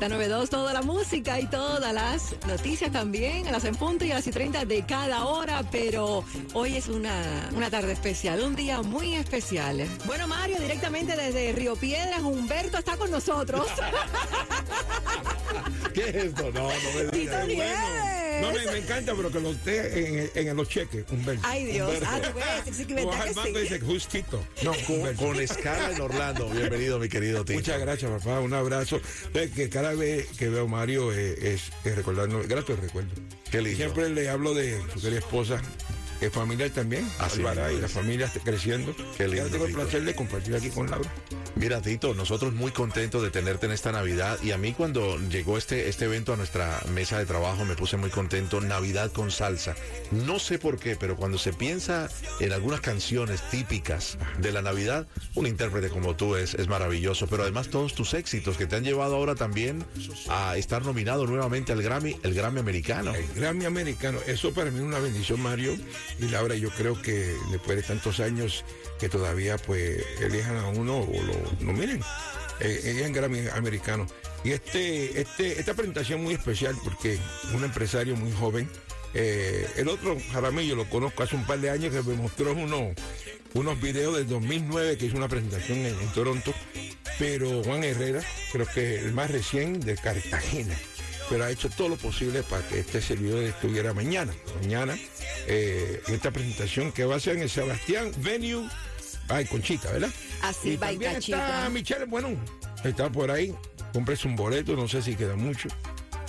Z92, toda la música y todas las noticias también, a las en punto y a las y 30 de cada hora, pero hoy es una, una tarde especial, un día muy especial. Bueno, Mario, directamente desde Río Piedras, Humberto está con nosotros. ¿Qué es esto? No, no me Tito digas. Nieves. No, me, me encanta, pero que lo esté en, en los cheques, Humberto. Ay, Dios. Humberto. Ah, tú ves, sí, que al banco y dice, justito. No, con, con escala en Orlando. Bienvenido, mi querido Tito. Muchas gracias, papá. Un abrazo. Que cada vez que veo a Mario eh, es, es recordarnos, grato el recuerdo. Qué lindo. Siempre le hablo de su querida esposa, que es familiar también, Así Álvara, es. y la familia está creciendo. Qué lindo, tengo el placer de compartir aquí con Laura. Mira, Tito, nosotros muy contentos de tenerte en esta Navidad. Y a mí cuando llegó este, este evento a nuestra mesa de trabajo me puse muy contento. Navidad con salsa. No sé por qué, pero cuando se piensa en algunas canciones típicas de la Navidad, un intérprete como tú es, es maravilloso. Pero además todos tus éxitos que te han llevado ahora también a estar nominado nuevamente al Grammy, el Grammy americano. El Grammy americano, eso para mí es una bendición, Mario. Y Laura, yo creo que después de tantos años que todavía pues elijan a uno o lo nominen. Eh, ella es Grammy americano. Y este, este, esta presentación muy especial porque un empresario muy joven. eh, el otro Jaramillo lo conozco hace un par de años que me mostró unos, unos videos del 2009 que hizo una presentación en, en Toronto. Pero Juan Herrera, creo que el más recién de Cartagena pero ha hecho todo lo posible para que este servidor estuviera mañana. Mañana, eh, en esta presentación que va a ser en el Sebastián Venue. Ay, Conchita, ¿verdad? Así y va, también está Michelle, bueno, está por ahí. Compres un boleto, no sé si queda mucho.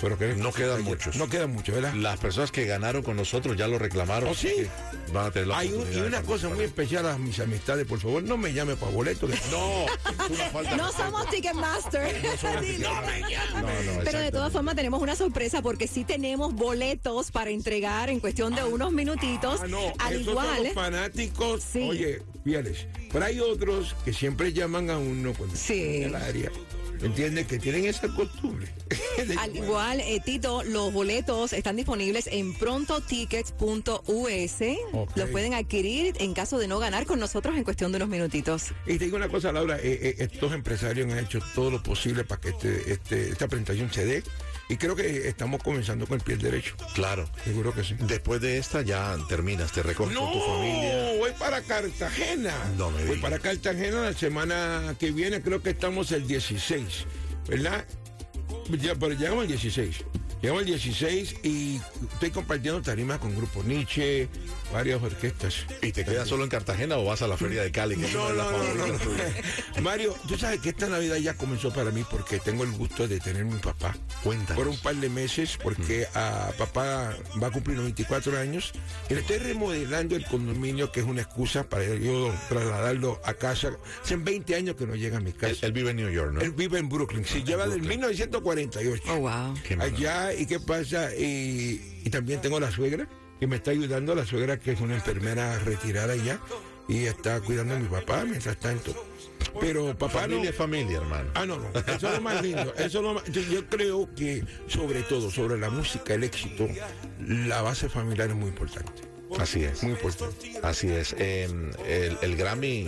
Pero que No quedan muchos. No quedan muchos, ¿verdad? Las personas que ganaron con nosotros ya lo reclamaron. ¿Oh, sí? Van a tener la Hay un- y una cosa muy especial a mis amistades, por favor, no me llame para boleto. que- No, es una falta. No somos Ticketmaster. No, no, Pero de todas formas tenemos una sorpresa porque sí tenemos boletos para entregar en cuestión de unos minutitos. Ah, no, Al esos son igual, los fanáticos, Sí. oye, fieles. Pero hay otros que siempre llaman a uno cuando Sí. en el área. ¿Entiendes? Que tienen esa costumbre. al igual, eh, Tito, los boletos están disponibles en prontotickets.us. Ok. Los pueden adquirir en caso de no ganar con nosotros en cuestión de unos minutitos. Y te digo una cosa, Laura, eh, eh, estos empresarios han hecho todo lo posible para que este, este- esta presentación se dé. Y creo que estamos comenzando con el pie derecho. Claro. Seguro que sí. Después de esta ya terminas, te recoges No, con tu familia. voy para Cartagena. No me voy digas. para Cartagena la semana que viene, creo que estamos el 16, ¿verdad? Ya, pero llegamos al 16. Llegamos al 16 y estoy compartiendo tarimas con Grupo Nietzsche, varias orquestas. ¿Y te quedas solo en Cartagena o vas a la feria de Cali? Que No, no, no, no. Mario, tú sabes que esta Navidad ya comenzó para mí porque tengo el gusto de tener mi papá. Cuéntanos. Por un par de meses, porque a papá va a cumplir 94 años. Y le estoy remodelando el condominio, que es una excusa para yo trasladarlo a casa. Hace 20 años que no llega a mi casa. él vive en New York, ¿no? Él vive en Brooklyn. Sí, lleva del 1948. Oh, wow. Qué ¿y qué pasa? Y, y también tengo la suegra, que me está ayudando, la suegra que es una enfermera retirada ya, y está cuidando a mi papá mientras tanto. Pero papá no... Es familia, hermano. Ah, no, no, eso es lo más lindo. Eso es lo más- yo, yo creo que sobre todo, sobre la música, el éxito, la base familiar es muy importante. Así es. Muy importante. Así es. Eh, el, el Grammy,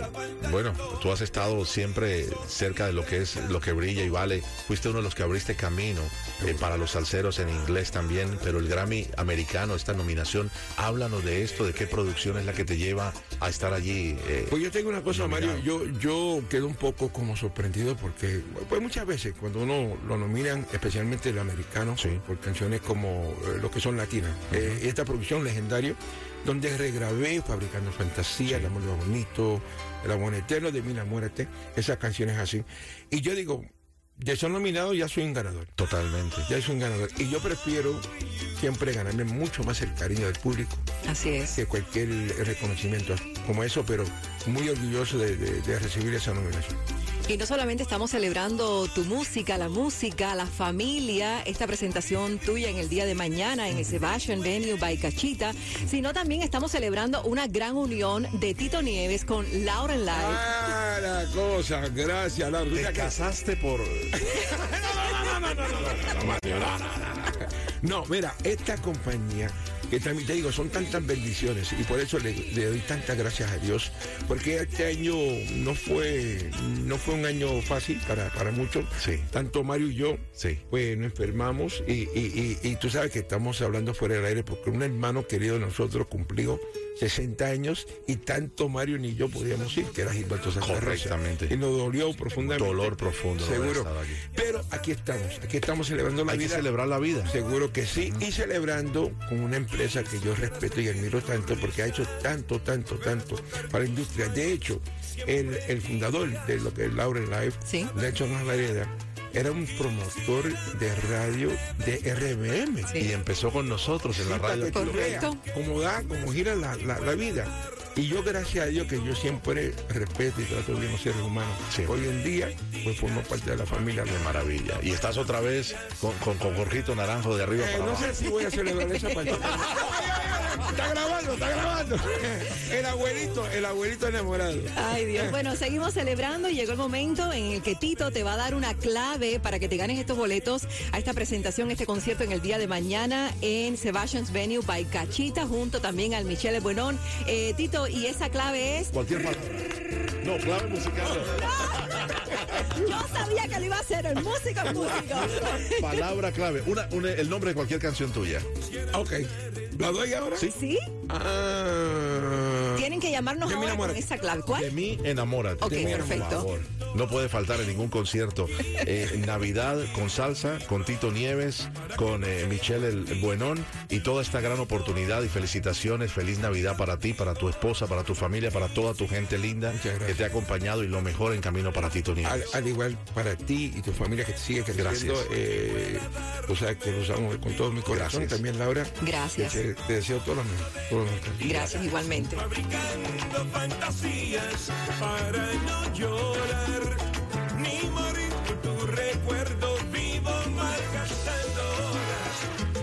bueno, tú has estado siempre cerca de lo que es lo que brilla y vale. Fuiste uno de los que abriste camino eh, para los salseros en inglés también, pero el Grammy americano, esta nominación, háblanos de esto, de qué producción es la que te lleva a estar allí. eh, Pues yo tengo una cosa, Mario, yo, yo quedo un poco como sorprendido porque, pues muchas veces cuando uno lo nominan, especialmente el americano, Sí. por canciones como lo que son latinas, esta producción legendario, donde regrabé Fabricando Fantasía, El Amor Bonito, El Amor Eterno, De Mí la Muerte, esas canciones así. Y yo digo, de ser nominado ya soy un ganador. Totalmente. Ya soy un ganador. Y yo prefiero siempre ganarme mucho más el cariño del público Así es. que cualquier reconocimiento como eso, pero muy orgulloso de, de- de recibir esa nominación. Y no solamente estamos celebrando tu música, la música, la familia, esta presentación tuya en el día de mañana en ese Sebastian Venue by Cachita, sino también estamos celebrando una gran unión de Tito Nieves con Laura Live. Ah, la cosa, gracias, Laura. Te casaste por. no, no, no, no, no, no, no, mira, esta compañía que también te digo, son tantas bendiciones y por eso le, doy tantas gracias a Dios, porque este año no fue, no fue un año fácil para, para muchos. Sí. Tanto Mario y yo, sí. pues nos enfermamos y, y, y, y, tú sabes que estamos hablando fuera del aire porque un hermano querido de nosotros cumplió 60 años y tanto Mario ni yo podíamos ir, que era Gilberto Santa Correctamente. Y nos dolió profundamente. Dolor profundo. Seguro. Pero aquí estamos, aquí estamos celebrando la Hay vida. Que celebrar la vida. Seguro que sí. Y celebrando con una empresa que yo respeto y admiro tanto porque ha hecho tanto, tanto, tanto para la industria. De hecho, el, el fundador de lo que es Lauren Life, ¿Sí? Lechon Lareda, era un promotor de radio de RBM. Sí. Y empezó con nosotros en la radio. Correcto. cómo da, cómo gira la, la- la vida. Y yo, gracias a Dios, que yo siempre respeto y trato bien a los seres humanos. Sí. Hoy en día, pues formo parte de la familia. De maravilla. Y estás otra vez con, con, con Jorgito Naranjo de arriba Eh, para no abajo. sé si voy a celebrar esa parte. está grabando, está grabando. El abuelito, el abuelito enamorado. Ay Dios, bueno, seguimos celebrando y llegó el momento en el que Tito te va a dar una clave para que te ganes estos boletos a esta presentación, este concierto en el día de mañana en Sebastian's Venue by Cachita, junto también al Michelle Buenón. Eh, Tito, y esa clave es, Cualquier palabra. No, clave musical. yo sabía que lo iba a hacer, el músico, el músico. Palabra clave. Una, una- el nombre de cualquier canción tuya. Ok. ¿La doy ahora? Sí. ¿Sí? Ah. Tienen que llamarnos De ahora con esa clave. De ¿Cuál? mí, enamórate. Ok, De mí, perfecto. por favor. No puede faltar en ningún concierto. Eh, Navidad con salsa, con Tito Nieves, con eh, Michelle el Buenón y toda esta gran oportunidad y felicitaciones. Feliz Navidad para ti, para tu esposa, para tu familia, para toda tu gente linda gracias. que te ha acompañado y lo mejor en camino para Tito Nieves. al igual para ti y tu familia que te sigue creciendo, Gracias. eh, tú sabes que los amo con todo mi corazón. Gracias. También, Laura. Gracias. Te, te deseo todo lo mejor. todo lo mejor. Gracias, igualmente. Fabricando fantasías para no llorar. Ni morir por tu recuerdo vivo malgastando horas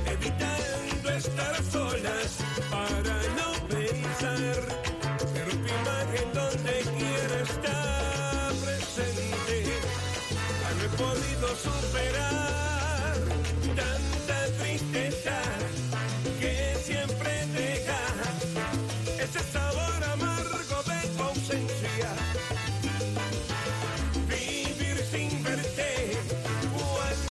evitando estar solas para no pensar. Pero tu imagen donde quiera está presente. No he podido superar tanta tristeza